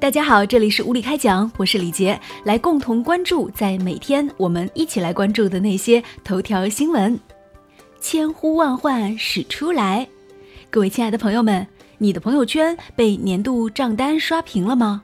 大家好，这里是无理开讲，我是李杰，来共同关注，在每天我们一起来关注的那些头条新闻。千呼万唤始出来，各位亲爱的朋友们，你的朋友圈被年度账单刷屏了吗？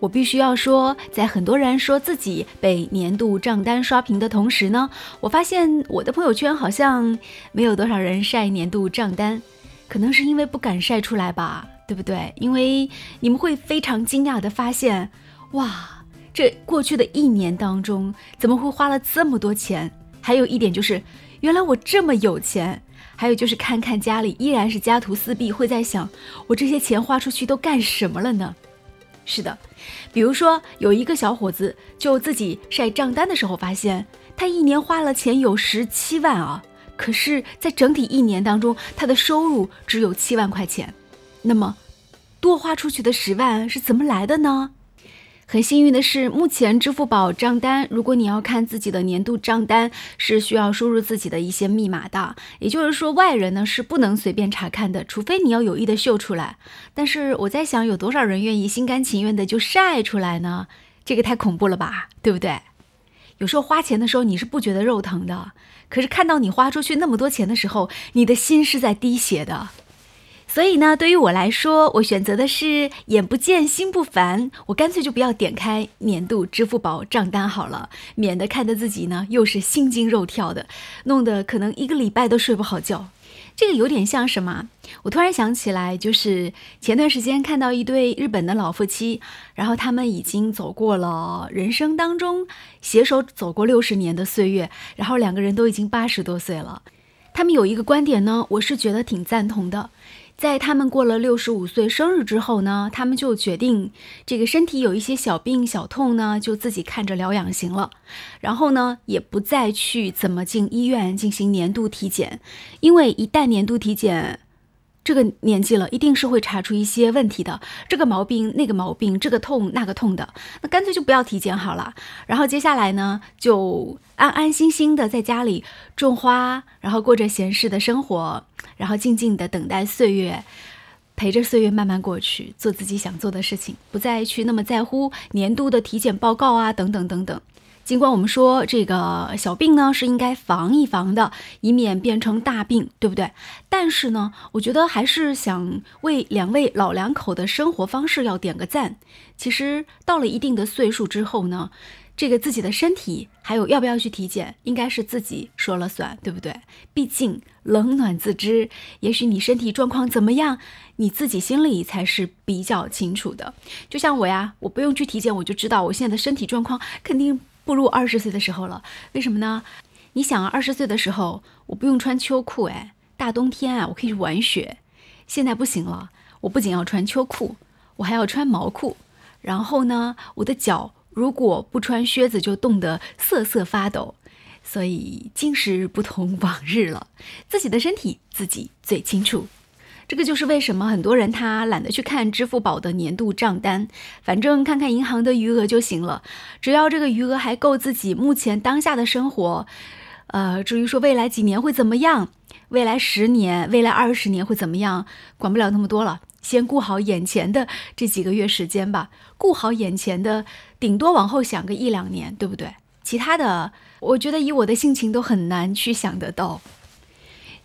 我必须要说，在很多人说自己被年度账单刷屏的同时呢，我发现我的朋友圈好像没有多少人晒年度账单，可能是因为不敢晒出来吧。对不对？因为你们会非常惊讶的发现，哇，这过去的一年当中怎么会花了这么多钱？还有一点就是，原来我这么有钱。还有就是看看家里依然是家徒四壁，会在想，我这些钱花出去都干什么了呢？是的，比如说有一个小伙子就自己晒账单的时候发现，他一年花了钱有十七万啊，可是，在整体一年当中，他的收入只有七万块钱。那么，多花出去的十万是怎么来的呢？很幸运的是，目前支付宝账单，如果你要看自己的年度账单，是需要输入自己的一些密码的。也就是说，外人呢是不能随便查看的，除非你要有意的秀出来。但是我在想，有多少人愿意心甘情愿的就晒出来呢？这个太恐怖了吧，对不对？有时候花钱的时候你是不觉得肉疼的，可是看到你花出去那么多钱的时候，你的心是在滴血的。所以呢，对于我来说，我选择的是眼不见心不烦，我干脆就不要点开年度支付宝账单好了，免得看得自己呢又是心惊肉跳的，弄得可能一个礼拜都睡不好觉。这个有点像什么？我突然想起来，就是前段时间看到一对日本的老夫妻，然后他们已经走过了人生当中携手走过六十年的岁月，然后两个人都已经八十多岁了。他们有一个观点呢，我是觉得挺赞同的。在他们过了六十五岁生日之后呢，他们就决定这个身体有一些小病小痛呢，就自己看着疗养行了。然后呢，也不再去怎么进医院进行年度体检，因为一旦年度体检。这个年纪了，一定是会查出一些问题的，这个毛病那个毛病，这个痛那个痛的，那干脆就不要体检好了。然后接下来呢，就安安心心的在家里种花，然后过着闲适的生活，然后静静的等待岁月，陪着岁月慢慢过去，做自己想做的事情，不再去那么在乎年度的体检报告啊，等等等等。尽管我们说这个小病呢是应该防一防的，以免变成大病，对不对？但是呢，我觉得还是想为两位老两口的生活方式要点个赞。其实到了一定的岁数之后呢，这个自己的身体还有要不要去体检，应该是自己说了算，对不对？毕竟冷暖自知，也许你身体状况怎么样，你自己心里才是比较清楚的。就像我呀，我不用去体检，我就知道我现在的身体状况肯定。步入二十岁的时候了，为什么呢？你想啊，二十岁的时候我不用穿秋裤，哎，大冬天啊，我可以去玩雪。现在不行了，我不仅要穿秋裤，我还要穿毛裤。然后呢，我的脚如果不穿靴子就冻得瑟瑟发抖。所以今时不同往日了，自己的身体自己最清楚。这个就是为什么很多人他懒得去看支付宝的年度账单，反正看看银行的余额就行了，只要这个余额还够自己目前当下的生活，呃，至于说未来几年会怎么样，未来十年、未来二十年会怎么样，管不了那么多了，先顾好眼前的这几个月时间吧，顾好眼前的，顶多往后想个一两年，对不对？其他的，我觉得以我的性情都很难去想得到。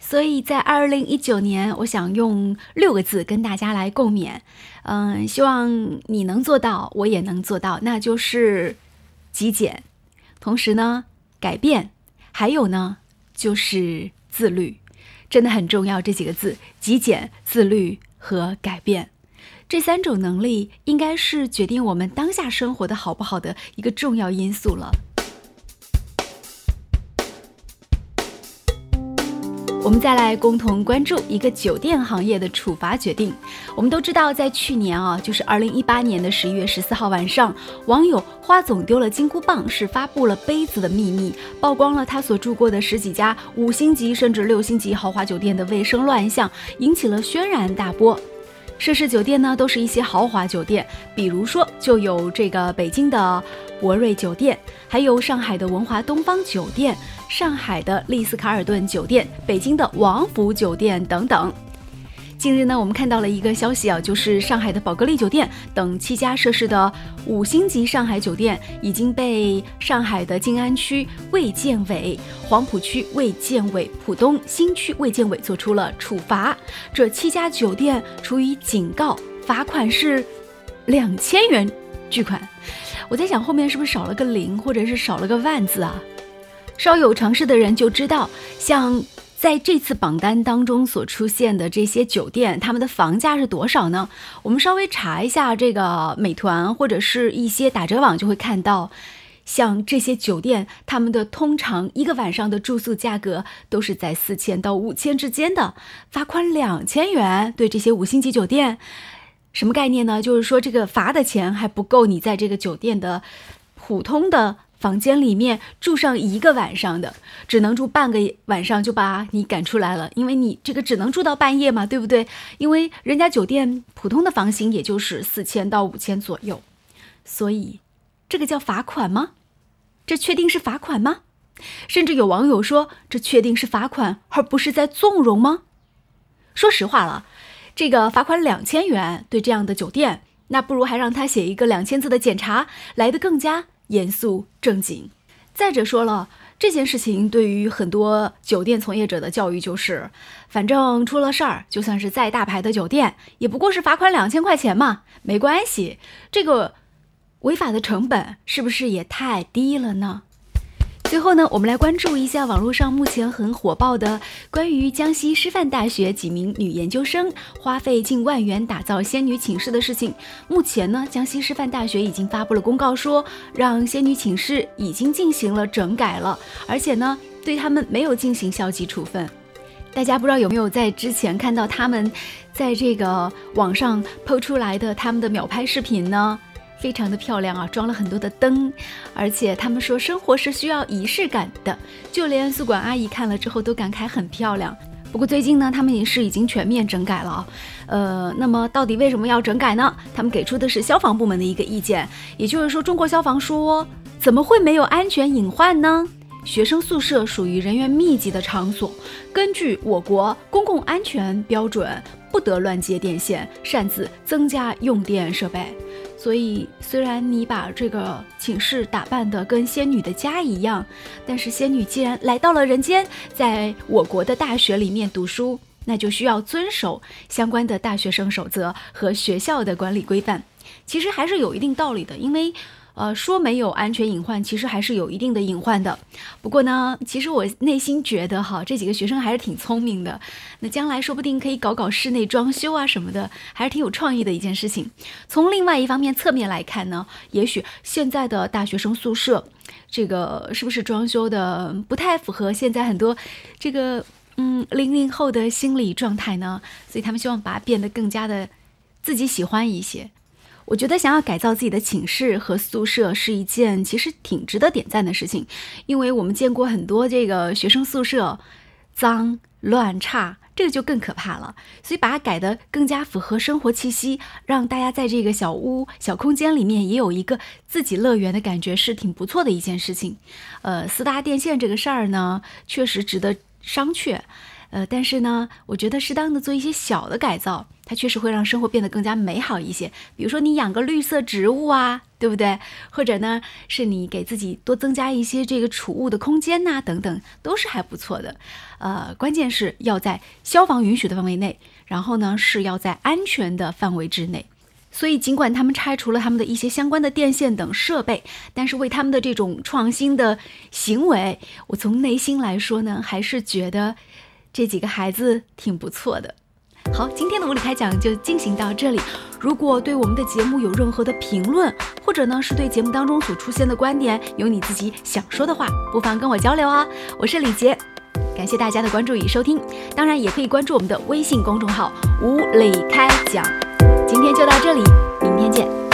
所以在二零一九年，我想用六个字跟大家来共勉，嗯，希望你能做到，我也能做到，那就是极简，同时呢改变，还有呢就是自律，真的很重要。这几个字：极简、自律和改变，这三种能力应该是决定我们当下生活的好不好的一个重要因素了。我们再来共同关注一个酒店行业的处罚决定。我们都知道，在去年啊，就是二零一八年的十一月十四号晚上，网友花总丢了金箍棒是发布了杯子的秘密，曝光了他所住过的十几家五星级甚至六星级豪华酒店的卫生乱象，引起了轩然大波。涉事酒店呢，都是一些豪华酒店，比如说就有这个北京的博瑞酒店，还有上海的文华东方酒店。上海的丽思卡尔顿酒店、北京的王府酒店等等，近日呢，我们看到了一个消息啊，就是上海的宝格丽酒店等七家涉事的五星级上海酒店已经被上海的静安区卫健委、黄浦区卫健委、浦东新区卫健委做出了处罚。这七家酒店处以警告，罚款是两千元巨款。我在想后面是不是少了个零，或者是少了个万字啊？稍有常识的人就知道，像。在这次榜单当中所出现的这些酒店，他们的房价是多少呢？我们稍微查一下这个美团或者是一些打折网，就会看到，像这些酒店，他们的通常一个晚上的住宿价格都是在四千到五千之间的，罚款两千元。对这些五星级酒店，什么概念呢？就是说这个罚的钱还不够你在这个酒店的普通的。房间里面住上一个晚上的，只能住半个晚上就把你赶出来了，因为你这个只能住到半夜嘛，对不对？因为人家酒店普通的房型也就是四千到五千左右，所以这个叫罚款吗？这确定是罚款吗？甚至有网友说，这确定是罚款，而不是在纵容吗？说实话了，这个罚款两千元对这样的酒店，那不如还让他写一个两千字的检查来的更加。严肃正经。再者说了，这件事情对于很多酒店从业者的教育就是，反正出了事儿，就算是再大牌的酒店，也不过是罚款两千块钱嘛，没关系。这个违法的成本是不是也太低了呢？最后呢，我们来关注一下网络上目前很火爆的关于江西师范大学几名女研究生花费近万元打造仙女寝室的事情。目前呢，江西师范大学已经发布了公告，说让仙女寝室已经进行了整改了，而且呢，对他们没有进行消极处分。大家不知道有没有在之前看到他们在这个网上抛出来的他们的秒拍视频呢？非常的漂亮啊，装了很多的灯，而且他们说生活是需要仪式感的，就连宿管阿姨看了之后都感慨很漂亮。不过最近呢，他们也是已经全面整改了啊。呃，那么到底为什么要整改呢？他们给出的是消防部门的一个意见，也就是说，中国消防说怎么会没有安全隐患呢？学生宿舍属于人员密集的场所，根据我国公共安全标准，不得乱接电线，擅自增加用电设备。所以，虽然你把这个寝室打扮的跟仙女的家一样，但是仙女既然来到了人间，在我国的大学里面读书，那就需要遵守相关的大学生守则和学校的管理规范。其实还是有一定道理的，因为。呃，说没有安全隐患，其实还是有一定的隐患的。不过呢，其实我内心觉得哈，这几个学生还是挺聪明的。那将来说不定可以搞搞室内装修啊什么的，还是挺有创意的一件事情。从另外一方面侧面来看呢，也许现在的大学生宿舍，这个是不是装修的不太符合现在很多这个嗯零零后的心理状态呢？所以他们希望把它变得更加的自己喜欢一些。我觉得想要改造自己的寝室和宿舍是一件其实挺值得点赞的事情，因为我们见过很多这个学生宿舍脏乱差，这个就更可怕了。所以把它改得更加符合生活气息，让大家在这个小屋小空间里面也有一个自己乐园的感觉，是挺不错的一件事情。呃，四大电线这个事儿呢，确实值得商榷。呃，但是呢，我觉得适当的做一些小的改造，它确实会让生活变得更加美好一些。比如说你养个绿色植物啊，对不对？或者呢，是你给自己多增加一些这个储物的空间呐，等等，都是还不错的。呃，关键是要在消防允许的范围内，然后呢是要在安全的范围之内。所以，尽管他们拆除了他们的一些相关的电线等设备，但是为他们的这种创新的行为，我从内心来说呢，还是觉得。这几个孩子挺不错的。好，今天的物理开讲就进行到这里。如果对我们的节目有任何的评论，或者呢是对节目当中所出现的观点有你自己想说的话，不妨跟我交流啊。我是李杰，感谢大家的关注与收听，当然也可以关注我们的微信公众号“无理开讲”。今天就到这里，明天见。